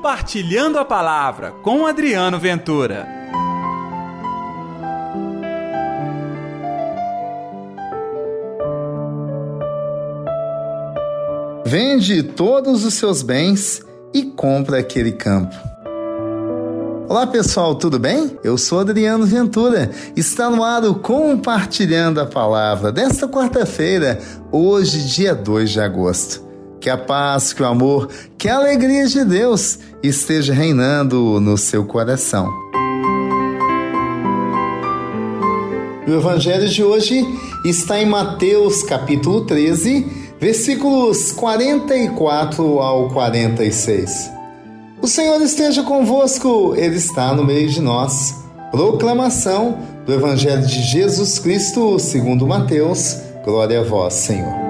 Compartilhando a Palavra com Adriano Ventura. Vende todos os seus bens e compra aquele campo. Olá pessoal, tudo bem? Eu sou Adriano Ventura. Está no ar o Compartilhando a Palavra desta quarta-feira, hoje, dia 2 de agosto. Que a paz, que o amor, que a alegria de Deus esteja reinando no seu coração. O evangelho de hoje está em Mateus capítulo 13, versículos 44 ao 46. O Senhor esteja convosco, Ele está no meio de nós. Proclamação do Evangelho de Jesus Cristo segundo Mateus. Glória a vós, Senhor.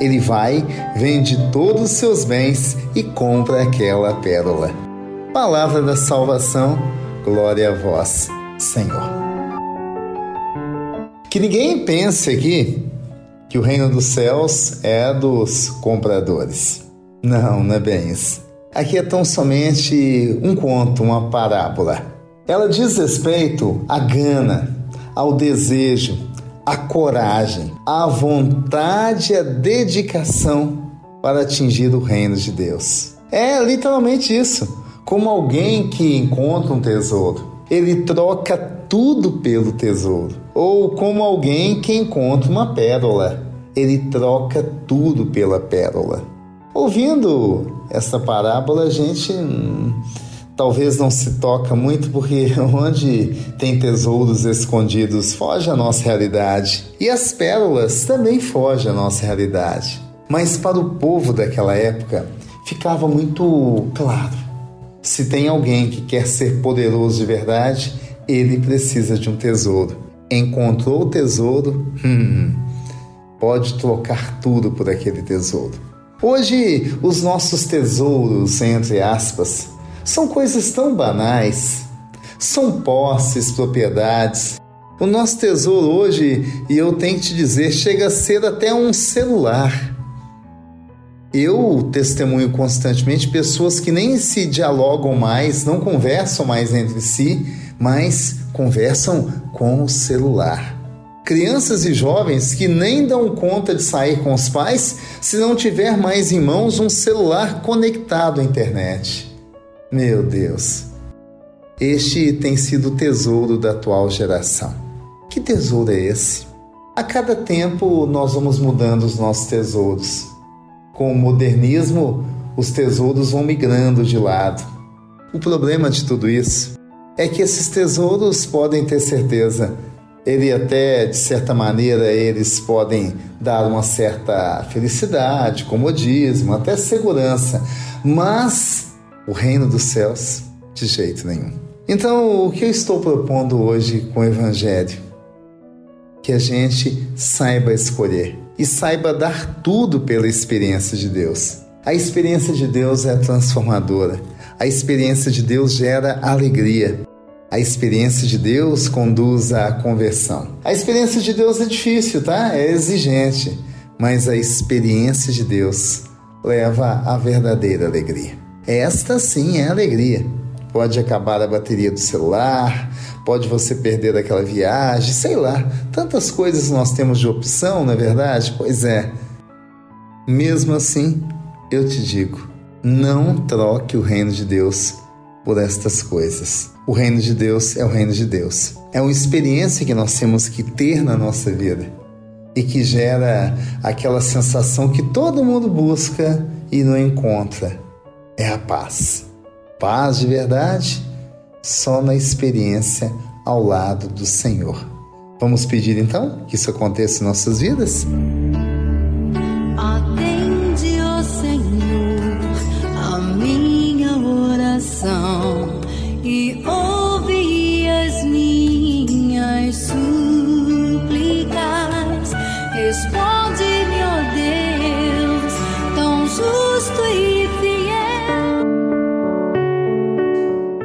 ele vai, vende todos os seus bens e compra aquela pérola. Palavra da salvação, glória a vós, Senhor. Que ninguém pense aqui que o reino dos céus é dos compradores. Não, não é bem isso. Aqui é tão somente um conto, uma parábola. Ela diz respeito à gana, ao desejo, a coragem, a vontade e a dedicação para atingir o reino de Deus. É literalmente isso. Como alguém que encontra um tesouro, ele troca tudo pelo tesouro. Ou como alguém que encontra uma pérola, ele troca tudo pela pérola. Ouvindo essa parábola, a gente hum, talvez não se toca muito porque onde tem tesouros escondidos foge a nossa realidade e as pérolas também fogem a nossa realidade. Mas para o povo daquela época ficava muito claro: se tem alguém que quer ser poderoso de verdade, ele precisa de um tesouro. Encontrou o tesouro, hum, pode trocar tudo por aquele tesouro. Hoje, os nossos tesouros, entre aspas, são coisas tão banais. São posses, propriedades. O nosso tesouro hoje, e eu tenho que te dizer, chega a ser até um celular. Eu testemunho constantemente pessoas que nem se dialogam mais, não conversam mais entre si, mas conversam com o celular. Crianças e jovens que nem dão conta de sair com os pais se não tiver mais em mãos um celular conectado à internet. Meu Deus, este tem sido o tesouro da atual geração. Que tesouro é esse? A cada tempo nós vamos mudando os nossos tesouros. Com o modernismo, os tesouros vão migrando de lado. O problema de tudo isso é que esses tesouros podem ter certeza, ele até de certa maneira eles podem dar uma certa felicidade, comodismo, até segurança, mas o reino dos céus de jeito nenhum. Então, o que eu estou propondo hoje com o Evangelho? Que a gente saiba escolher e saiba dar tudo pela experiência de Deus. A experiência de Deus é transformadora. A experiência de Deus gera alegria. A experiência de Deus conduz à conversão. A experiência de Deus é difícil, tá? É exigente, mas a experiência de Deus leva à verdadeira alegria. Esta sim é alegria. Pode acabar a bateria do celular, pode você perder aquela viagem, sei lá. Tantas coisas nós temos de opção, não é verdade? Pois é. Mesmo assim, eu te digo, não troque o reino de Deus por estas coisas. O reino de Deus é o reino de Deus. É uma experiência que nós temos que ter na nossa vida e que gera aquela sensação que todo mundo busca e não encontra é a paz. Paz de verdade só na experiência ao lado do Senhor. Vamos pedir então que isso aconteça em nossas vidas?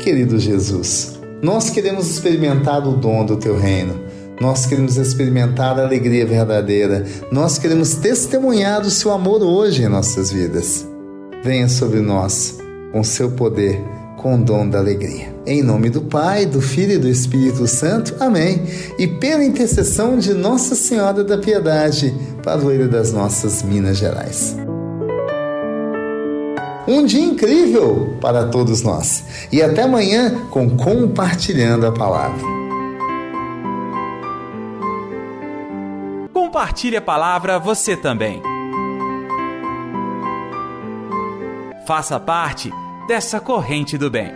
Querido Jesus, nós queremos experimentar o dom do teu reino. Nós queremos experimentar a alegria verdadeira. Nós queremos testemunhar o seu amor hoje em nossas vidas. Venha sobre nós com seu poder, com o dom da alegria. Em nome do Pai, do Filho e do Espírito Santo. Amém. E pela intercessão de Nossa Senhora da Piedade, padroeira das nossas Minas Gerais. Um dia incrível para todos nós. E até amanhã com Compartilhando a Palavra. Compartilhe a palavra você também. Faça parte dessa corrente do bem.